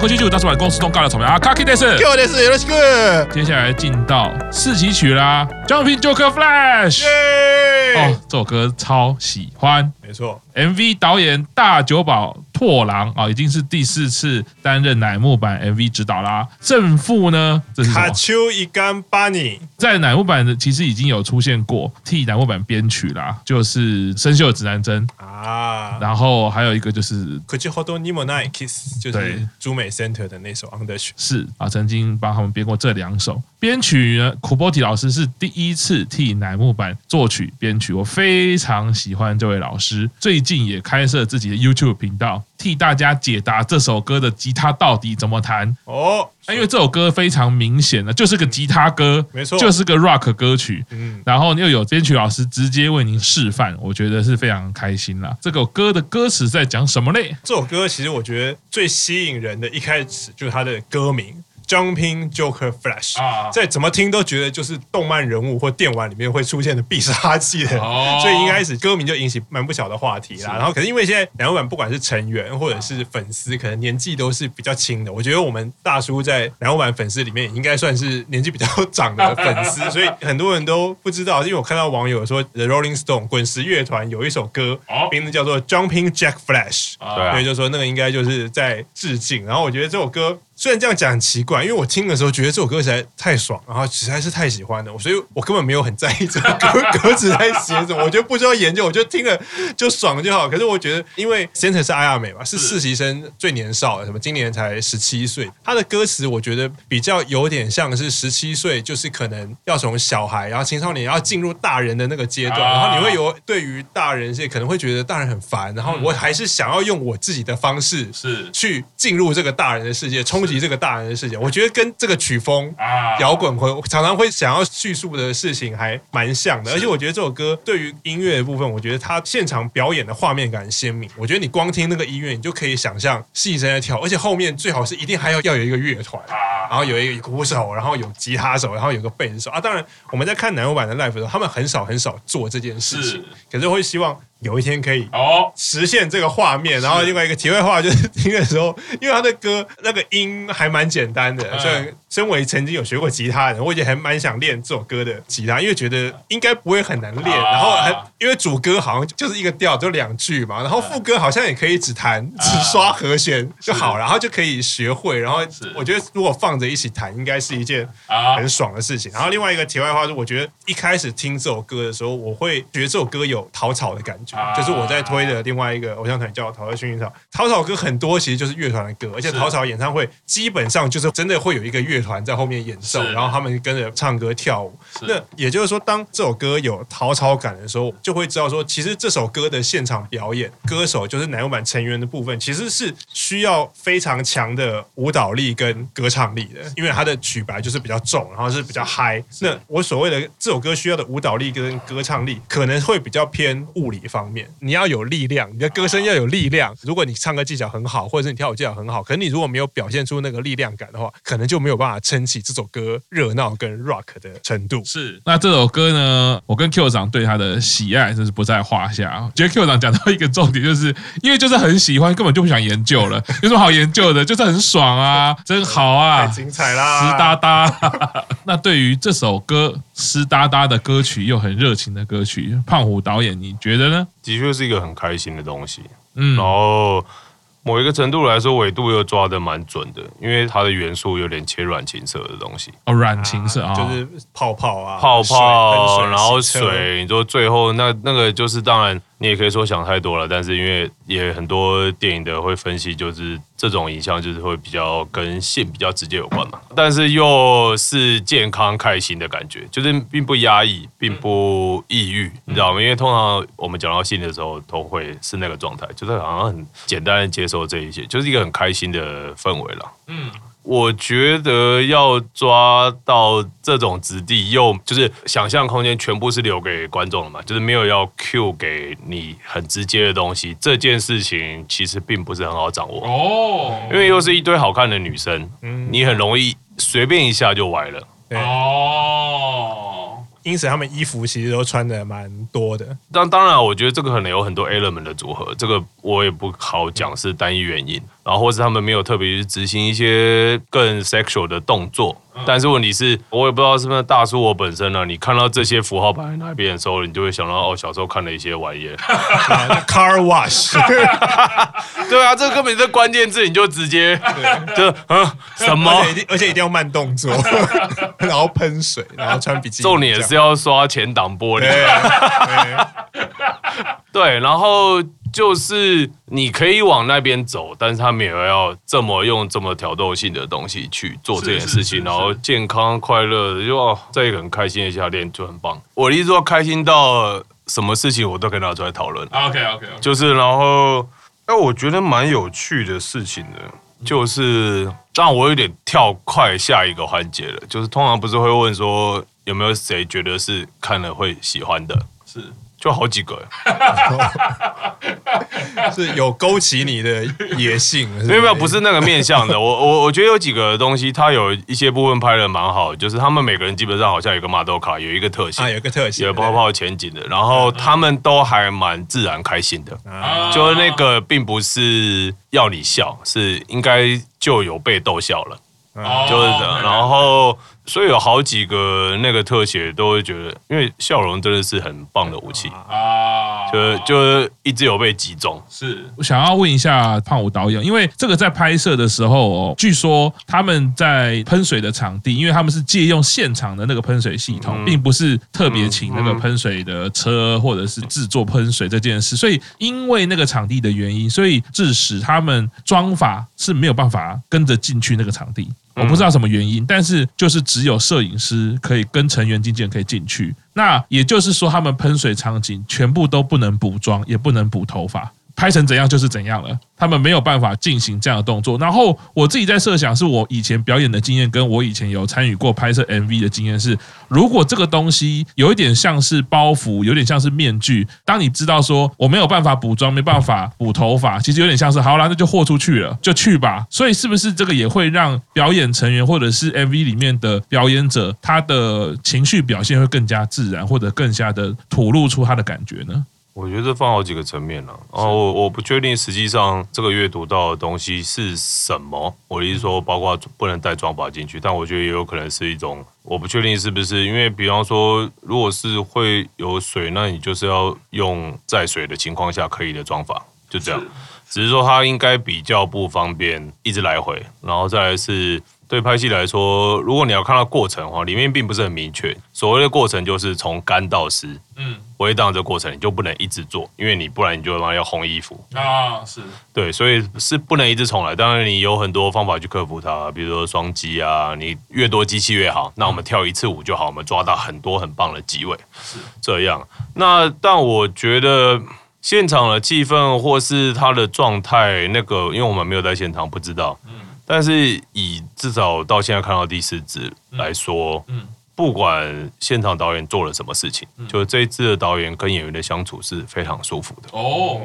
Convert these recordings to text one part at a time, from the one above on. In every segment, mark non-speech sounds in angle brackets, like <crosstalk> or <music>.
东西三大国际剧，大出版公司东尬的草莓啊，卡基德斯，给我电视有请哥。接下来进到四期曲啦，Jumping Joker Flash。哦，这首歌超喜欢，没错。MV 导演大久保拓郎啊，已经是第四次担任乃木坂 MV 指导啦。正副呢，这是什么？卡丘伊甘巴尼在乃木坂的其实已经有出现过，替乃木坂编曲啦，就是生锈指南针啊。然后还有一个就是口ほどにもない Kiss，就是朱美 Center 的那首 Under 曲。是啊，曾经帮他们编过这两首。编曲呢，苦波提老师是第一次替乃木坂作曲编曲，我非常喜欢这位老师。最近也开设自己的 YouTube 频道， 替大家解答这首歌的吉他到底怎么弹哦。因为这首歌非常明显的就是个吉他歌，没错，就是个 Rock 歌曲。嗯，然后又有编曲老师直接为您示范，我觉得是非常开心啦。这首歌的歌词在讲什么嘞？这首歌其实我觉得最吸引人的一开始就是它的歌名。Jumping Joker Flash，在怎么听都觉得就是动漫人物或电玩里面会出现的必杀技的，<laughs> 所以一开始歌名就引起蛮不小的话题啦。然后可是因为现在乃木坂不管是成员或者是粉丝，可能年纪都是比较轻的。我觉得我们大叔在乃木坂粉丝里面应该算是年纪比较长的粉丝，<laughs> 所以很多人都不知道。因为我看到网友说，The Rolling Stone 滚石乐团有一首歌，名字叫做 Jumping Jack Flash，所以就说那个应该就是在致敬。然后我觉得这首歌。虽然这样讲很奇怪，因为我听的时候觉得这首歌实在太爽，然后实在是太喜欢了，所以我根本没有很在意这个歌 <laughs> 歌词在写什么，我就不需要研究，我就听了就爽就好。可是我觉得，因为 Center 是绚美嘛，是实习生最年少的，什么今年才十七岁，他的歌词我觉得比较有点像是十七岁，就是可能要从小孩，然后青少年要进入大人的那个阶段，然后你会有对于大人是可能会觉得大人很烦，然后我还是想要用我自己的方式是去进入这个大人的世界，冲。这个大人的事情，我觉得跟这个曲风摇滚会常常会想要叙述的事情还蛮像的，而且我觉得这首歌对于音乐的部分，我觉得它现场表演的画面感鲜明。我觉得你光听那个音乐，你就可以想象戏声在跳，而且后面最好是一定还要要有一个乐团，然后有一个鼓手，然后有吉他手，然后有个贝斯手啊。当然我们在看南欧版的 live 的时候，他们很少很少做这件事情，可是会希望。有一天可以哦实现这个画面，然后另外一个题外话就是听的时候，因为他的歌那个音还蛮简单的，所以身为曾经有学过吉他的人，我也还蛮想练这首歌的吉他，因为觉得应该不会很难练。然后还因为主歌好像就是一个调，就两句嘛，然后副歌好像也可以只弹只刷和弦就好，然后就可以学会。然后我觉得如果放着一起弹，应该是一件很爽的事情。然后另外一个题外话是，我觉得一开始听这首歌的时候，我会觉得这首歌有讨草的感觉。就是我在推的另外一个偶像团叫陶乐薰衣草，桃草歌很多其实就是乐团的歌，而且陶草演唱会基本上就是真的会有一个乐团在后面演奏，然后他们跟着唱歌跳舞。那也就是说，当这首歌有陶草感的时候，就会知道说，其实这首歌的现场表演，歌手就是乃木坂成员的部分，其实是需要非常强的舞蹈力跟歌唱力的，因为它的曲白就是比较重，然后是比较嗨。那我所谓的这首歌需要的舞蹈力跟歌唱力，可能会比较偏物理方面。你要有力量，你的歌声要有力量。如果你唱歌技巧很好，或者是你跳舞技巧很好，可是你如果没有表现出那个力量感的话，可能就没有办法撑起这首歌热闹跟 rock 的程度。是，那这首歌呢，我跟 Q 长对他的喜爱真是不在话下。觉得 Q 长讲到一个重点，就是因为就是很喜欢，根本就不想研究了。<laughs> 有什么好研究的？就是很爽啊，<laughs> 真好啊，太精彩啦，湿哒哒。<laughs> 那对于这首歌湿哒哒的歌曲，又很热情的歌曲，胖虎导演，你觉得呢？的确是一个很开心的东西，嗯，然后某一个程度来说，纬度又抓的蛮准的，因为它的元素有点切软情色的东西，哦，软情色啊，就是泡泡啊，泡泡，然后水，你说最后那那个就是当然。你也可以说想太多了，但是因为也很多电影的会分析，就是这种影像就是会比较跟性比较直接有关嘛，但是又是健康开心的感觉，就是并不压抑，并不抑郁，你知道吗？因为通常我们讲到性的时候，都会是那个状态，就是好像很简单的接受这一切，就是一个很开心的氛围了。嗯。我觉得要抓到这种质地，又就是想象空间全部是留给观众的嘛，就是没有要 cue 给你很直接的东西，这件事情其实并不是很好掌握哦，因为又是一堆好看的女生，你很容易随便一下就歪了哦。因此他们衣服其实都穿的蛮多的。当当然，我觉得这个可能有很多 element 的组合，这个我也不好讲是单一原因。然后或是他们没有特别去执行一些更 sexual 的动作。但是问题是，我也不知道是不是大叔我本身呢、啊？你看到这些符号摆在那边的时候，你就会想到哦，小时候看的一些玩意儿，<laughs> car wash，<laughs> 对啊，这个根本是关键字，你就直接就啊什么，而且，而且一定要慢动作，<laughs> 然后喷水，然后穿比基尼，重点是要刷前挡玻璃，对，<laughs> 然后。就是你可以往那边走，但是他们也要这么用这么挑逗性的东西去做这件事情，然后健康快乐的就哦，在一个很开心的夏天就很棒。我的意思说，开心到什么事情我都可以拿出来讨论。OK OK，就是然后，哎，我觉得蛮有趣的事情的，就是让我有点跳快下一个环节了。就是通常不是会问说有没有谁觉得是看了会喜欢的？是。就好几个，<laughs> 是有勾起你的野性，没有没有，不是那个面向的。我我我觉得有几个东西，它有一些部分拍的蛮好，就是他们每个人基本上好像有一个马豆卡，有一个特性，啊，有一个特性，有泡泡前景的，然后他们都还蛮自然开心的，就是那个并不是要你笑，是应该就有被逗笑了，就是这样，然后。所以有好几个那个特写都会觉得，因为笑容真的是很棒的武器。啊，就就一直有被击中。是。我想要问一下胖虎导演，因为这个在拍摄的时候哦，据说他们在喷水的场地，因为他们是借用现场的那个喷水系统，并不是特别请那个喷水的车或者是制作喷水这件事，所以因为那个场地的原因，所以致使他们装法是没有办法跟着进去那个场地。我不知道什么原因，但是就是只有摄影师可以跟成员经纪人可以进去。那也就是说，他们喷水场景全部都不能补妆，也不能补头发。拍成怎样就是怎样了，他们没有办法进行这样的动作。然后我自己在设想，是我以前表演的经验，跟我以前有参与过拍摄 MV 的经验是，如果这个东西有一点像是包袱，有点像是面具，当你知道说我没有办法补妆，没办法补头发，其实有点像是好啦，那就豁出去了，就去吧。所以是不是这个也会让表演成员或者是 MV 里面的表演者，他的情绪表现会更加自然，或者更加的吐露出他的感觉呢？我觉得这放好几个层面了，然后我我不确定实际上这个月读到的东西是什么。我的意思说，包括不能带妆发进去，但我觉得也有可能是一种，我不确定是不是，因为比方说，如果是会有水，那你就是要用在水的情况下可以的装法，就这样。只是说它应该比较不方便一直来回，然后再来是。对拍戏来说，如果你要看到过程的话，里面并不是很明确。所谓的过程就是从干到湿，嗯，回荡这过程你就不能一直做，因为你不然你就要烘衣服啊，是对，所以是不能一直重来。当然你有很多方法去克服它，比如说双击啊，你越多机器越好。那我们跳一次舞就好，我们抓到很多很棒的机位，是这样。那但我觉得现场的气氛或是他的状态，那个因为我们没有在现场，不知道，嗯。但是以至少到现在看到第四支来说，嗯，不管现场导演做了什么事情，就这一支的导演跟演员的相处是非常舒服的。哦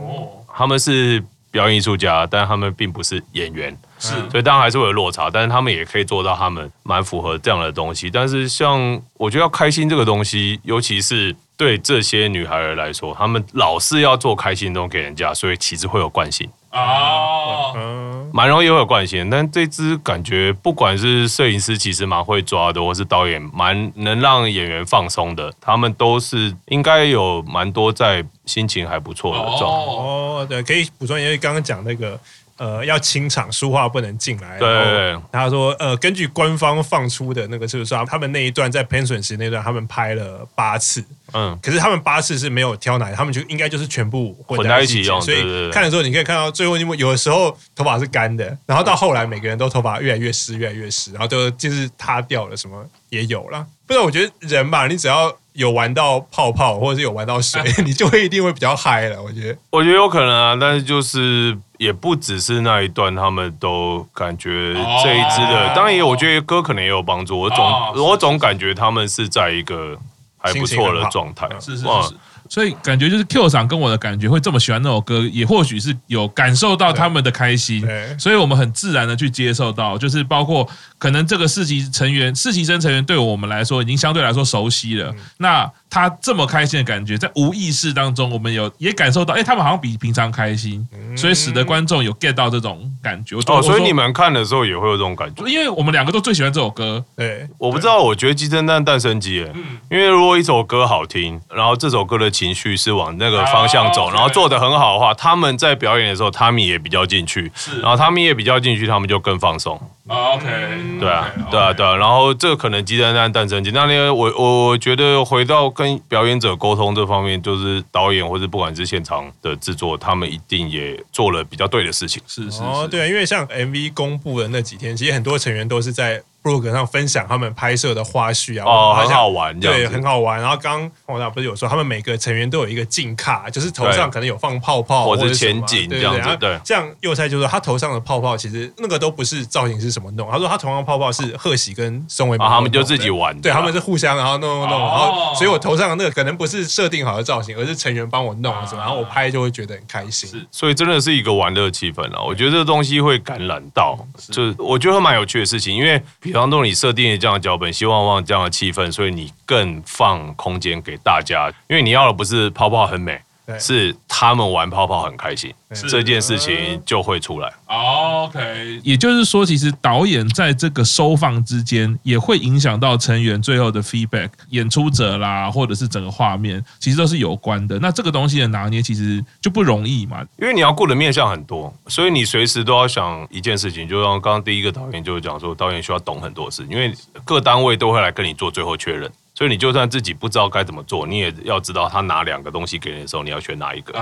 哦，他们是表演艺术家，但他们并不是演员，是，所以当然还是会有落差。但是他们也可以做到，他们蛮符合这样的东西。但是像我觉得要开心这个东西，尤其是对这些女孩来说，她们老是要做开心的东西给人家，所以其实会有惯性。哦，蛮容易会有惯性，但这支感觉不管是摄影师其实蛮会抓的，或是导演蛮能让演员放松的，他们都是应该有蛮多在心情还不错的状态。哦，对，可以补充，因为刚刚讲那个。呃，要清场，书画不能进来。对，对，对，他说，呃，根据官方放出的那个，是不是他们那一段在 Pension 时那段，他们拍了八次。嗯，可是他们八次是没有挑奶，他们就应该就是全部混在一起用。所以看的时候，你可以看到最后，因为有的时候头发是干的，然后到后来每个人都头发越来越湿，越来越湿，然后都就是塌掉了，什么也有了。不然我觉得人吧，你只要。有玩到泡泡，或者是有玩到水，<laughs> 你就会一定会比较嗨了。我觉得，我觉得有可能啊，但是就是也不只是那一段，他们都感觉这一支的，当然也我觉得歌可能也有帮助。我总我总感觉他们是在一个还不错的状态。是是是。所以感觉就是 Q 厂跟我的感觉会这么喜欢那首歌，也或许是有感受到他们的开心，所以我们很自然的去接受到，就是包括可能这个四级成员、四级生成员对我们来说已经相对来说熟悉了，那他这么开心的感觉，在无意识当中，我们有也感受到，哎，他们好像比平常开心，所以使得观众有 get 到这种感觉。哦，所以你们看的时候也会有这种感觉，因为我们两个都最喜欢这首歌。对，我不知道，我觉得鸡生蛋，蛋生鸡，因为如果一首歌好听，然后这首歌的情绪是往那个方向走，然后做的很好的话，他们在表演的时候，他们也比较进去，然后他们也比较进去，他们就更放松。OK，对啊，对啊，对啊，然后这可能鸡蛋蛋，蛋生鸡。那个，我我觉得回到跟表演者沟通这方面，就是导演或者不管是现场的制作，他们一定也做了比较对的事情。是是哦，对，因为像 MV 公布的那几天，其实很多成员都是在。部落格上分享他们拍摄的花絮啊，哦，很好玩，对，很好玩。然后刚刚我不是有说，他们每个成员都有一个镜卡，就是头上可能有放泡泡或者前景这样子。对，像幼菜就说他头上的泡泡其实那个都不是造型是什么弄，他说他头上的泡泡是贺喜跟宋伟，他们就自己玩，对，他们是互相然后弄弄弄，然后所以我头上的那个可能不是设定好的造型，而是成员帮我弄什么，然后我拍就会觉得很开心。是，所以真的是一个玩乐气氛啊！我觉得这个东西会感染到，就是我觉得蛮有趣的事情，因为比方说你设定。这样的脚本，希望望这样的气氛，所以你更放空间给大家，因为你要的不是泡泡很美，是他们玩泡泡很开心，这件事情就会出来。OK，也就是说，其实导演在这个收放之间，也会影响到成员最后的 feedback，演出者啦，或者是整个画面，其实都是有关的。那这个东西的拿捏，其实就不容易嘛，因为你要顾的面向很多，所以你随时都要想一件事情。就像刚刚第一个导演就讲说，导演需要懂很多事，因为各单位都会来跟你做最后确认。所以你就算自己不知道该怎么做，你也要知道他拿两个东西给你的时候，你要选哪一个。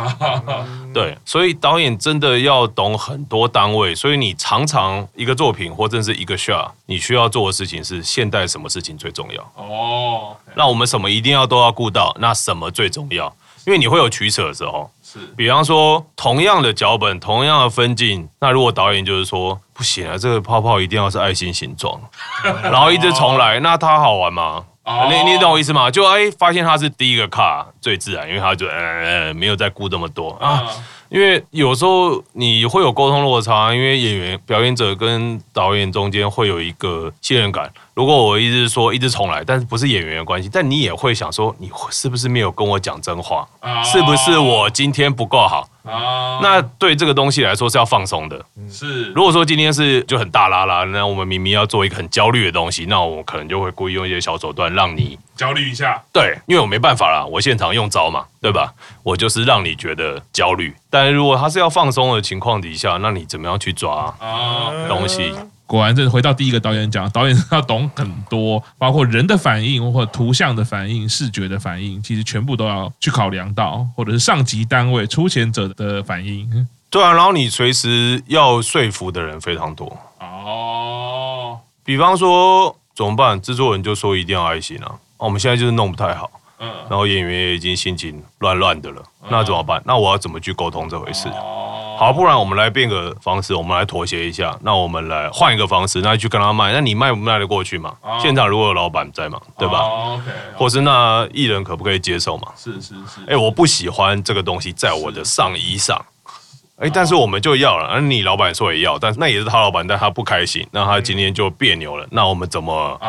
对，所以导演真的要懂很多单位。所以你常常一个作品或者是一个 shot，你需要做的事情是现代什么事情最重要？哦，那我们什么一定要都要顾到？那什么最重要？因为你会有取舍的时候。是，比方说同样的脚本，同样的分镜，那如果导演就是说不行啊，这个泡泡一定要是爱心形状，<laughs> 然后一直重来，那它好玩吗？Oh. 你你懂我意思吗？就哎，发现他是第一个卡最自然，因为他就呃没有再顾这么多啊。Uh. 因为有时候你会有沟通落差，因为演员、表演者跟导演中间会有一个信任感。如果我一直说一直重来，但是不是演员的关系，但你也会想说，你是不是没有跟我讲真话？Oh. 是不是我今天不够好？Oh. 那对这个东西来说是要放松的。是，如果说今天是就很大拉拉，那我们明明要做一个很焦虑的东西，那我可能就会故意用一些小手段让你焦虑一下。对，因为我没办法啦，我现场用招嘛，对吧？我就是让你觉得焦虑。但如果他是要放松的情况底下，那你怎么样去抓东西？果然，这回到第一个导演讲，导演要懂很多，包括人的反应或者图像的反应、视觉的反应，其实全部都要去考量到，或者是上级单位出钱者的反应。对啊，然后你随时要说服的人非常多哦。比方说怎么办？制作人就说一定要爱心啊，我们现在就是弄不太好。嗯，然后演员也已经心情乱乱的了，那怎么办？那我要怎么去沟通这回事？好，不然我们来变个方式，我们来妥协一下。那我们来换一个方式，那去跟他卖。那你卖不卖得过去嘛？现场如果有老板在嘛，对吧？OK。或是那艺人可不可以接受嘛？是是是。哎，我不喜欢这个东西在我的上衣上。哎，但是我们就要了，而你老板说也要，但是那也是他老板，但他不开心，那他今天就别扭了。那我们怎么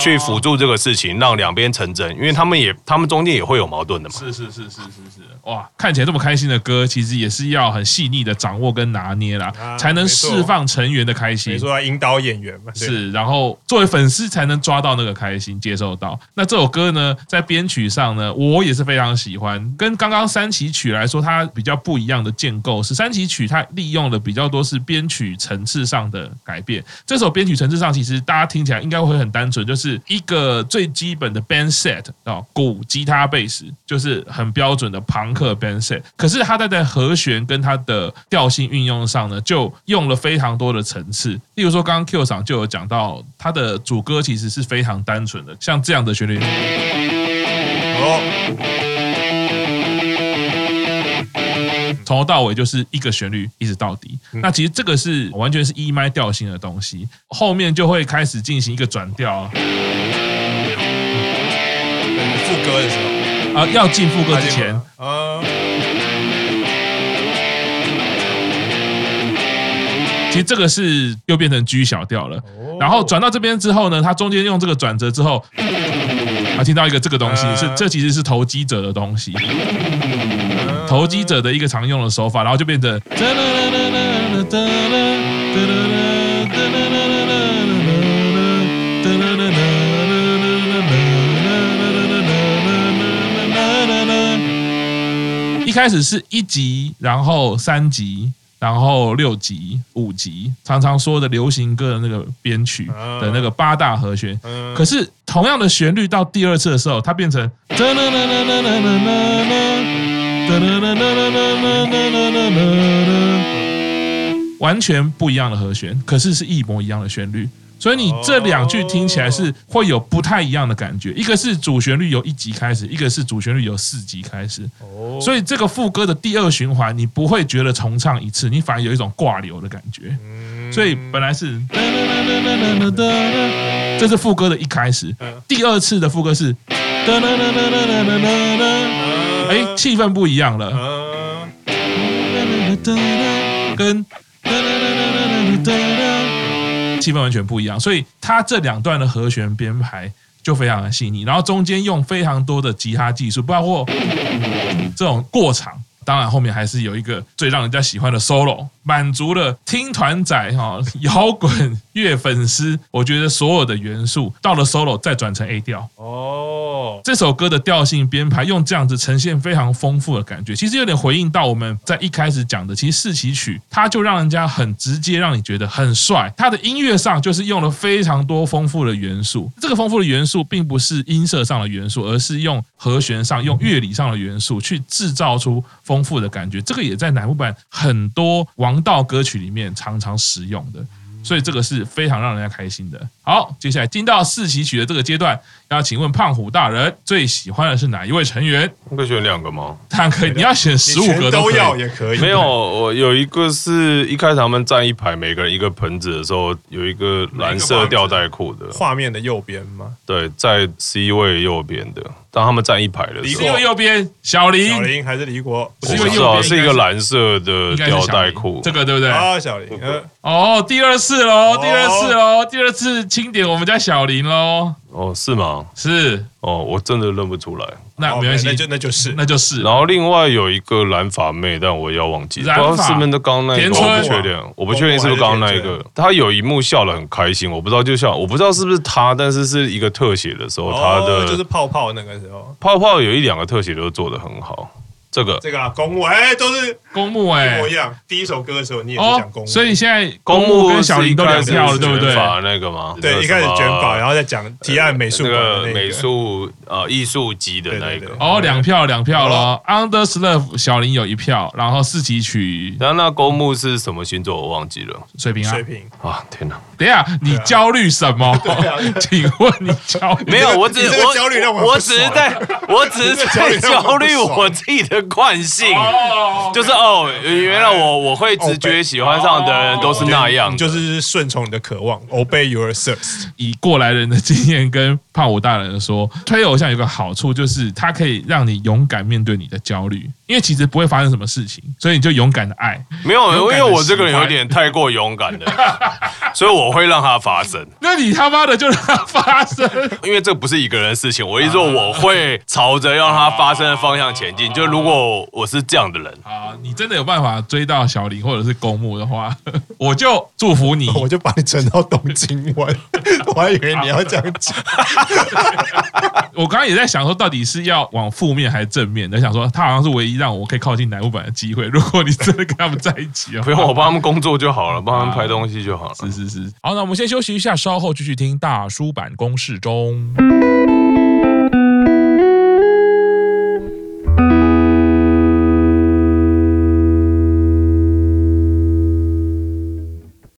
去辅助这个事情，让两边成真？因为他们也，他们中间也会有矛盾的嘛。是是是是是是，哇，看起来这么开心的歌，其实也是要很细腻的掌握跟拿捏啦，才能释放成员的开心。你说要引导演员嘛？是，然后作为粉丝才能抓到那个开心，接受到。那这首歌呢，在编曲上呢，我也是非常喜欢。跟刚刚三期曲来说，它比较不一样的建构是三。三期曲它利用的比较多是编曲层次上的改变。这首编曲层次上，其实大家听起来应该会很单纯，就是一个最基本的 band set 啊，鼓、吉他、贝斯，就是很标准的庞克 band set。可是它在在和弦跟它的调性运用上呢，就用了非常多的层次。例如说，刚刚 Q 赏就有讲到，它的主歌其实是非常单纯的，像这样的旋律。哦。从头到尾就是一个旋律，一直到底。那其实这个是完全是 E 麦调性的东西，后面就会开始进行一个转调。副歌的时候，啊，要进副歌之前，啊，其实这个是又变成 G 小调了。然后转到这边之后呢，它中间用这个转折之后，啊，听到一个这个东西，是这其实是投机者的东西，投机者的一个常用的手法，然后就变成。一开始是一级，然后三级，然后六级、五级，常常说的流行歌的那个编曲的那个八大和弦。可是同样的旋律到第二次的时候，它变成完全不一样的和弦，可是是一模一样的旋律。所以你这两句听起来是会有不太一样的感觉，一个是主旋律由一级开始，一个是主旋律由四级开始。所以这个副歌的第二循环，你不会觉得重唱一次，你反而有一种挂流的感觉。所以本来是，这是副歌的一开始，第二次的副歌是，哎，气氛不一样了，跟。气氛完全不一样，所以它这两段的和弦编排就非常的细腻，然后中间用非常多的吉他技术，包括这种过场，当然后面还是有一个最让人家喜欢的 solo，满足了听团仔哈摇滚乐粉丝，我觉得所有的元素到了 solo 再转成 A 调哦。这首歌的调性编排用这样子呈现非常丰富的感觉，其实有点回应到我们在一开始讲的，其实四期曲它就让人家很直接，让你觉得很帅。它的音乐上就是用了非常多丰富的元素，这个丰富的元素并不是音色上的元素，而是用和弦上、用乐理上的元素去制造出丰富的感觉。这个也在乃木坂很多王道歌曲里面常常使用的。所以这个是非常让人家开心的。好，接下来进到四喜曲的这个阶段，要请问胖虎大人最喜欢的是哪一位成员？可以选两个吗？当然可以，你要选十五个都，都要也可以。没有，我有一个是一开始他们站一排，每个人一个盆子的时候，有一个蓝色吊带裤的画面的右边吗？对，在 C 位右边的。当他们站一排的时候，因为右边小林，小林还是李国？不是右边，是一个蓝色的吊带裤，这个对不对？啊，小林，哦，第二次喽，第二次喽，第二次清点我们家小林喽。哦，是吗？是哦，我真的认不出来。那没关系，那就那就是那就是。然后另外有一个蓝发妹，但我要忘记了，不知道是不是刚刚那一个，我不确定，我不确定是不是刚刚那一个。他有一幕笑得很开心，我不知道就像我不知道是不是他，但是是一个特写的时候，他的就是泡泡那个时候，泡泡有一两个特写都做得很好。这个这个啊，公墓哎，都是公墓哎，一模一样。第一首歌的时候你也是讲公墓，所以现在公墓跟小林都两票了，对不对？那个吗？对，一开始卷法，然后再讲提案美术那个美术呃艺术级的那一个。哦，两票两票了。Under s l o v e 小林有一票，然后四级曲。然后那公墓是什么星座？我忘记了。水瓶啊。水瓶啊！天哪！等一下，你焦虑什么？<laughs> 请问你焦虑？没有，我只是我焦虑让我我只是在，我只是在焦虑我自己的惯性。就是哦，原来我我会直觉喜欢上的人都是那样，就是顺从你的渴望，obey your thirst。以过来人的经验跟胖虎大人说，推偶像有个好处就是它可以让你勇敢面对你的焦虑。因为其实不会发生什么事情，所以你就勇敢的爱。没有，因为我这个人有点太过勇敢了，所以我会让它发生。那你他妈的就让它发生，因为这不是一个人的事情。我一说我会朝着让它发生的方向前进。就如果我是这样的人啊，你真的有办法追到小林或者是公墓的话，<laughs> 我就祝福你，<laughs> 我就把你存到东京湾。<laughs> 我还以为你要这样讲。我刚刚也在想说，到底是要往负面还是正面？在想说，他好像是唯一。让我可以靠近南木坂的机会。如果你真的跟他们在一起啊，不用我帮他们工作就好了，帮他们拍东西就好了。是是是，好，那我们先休息一下，稍后继续听大叔坂工事中。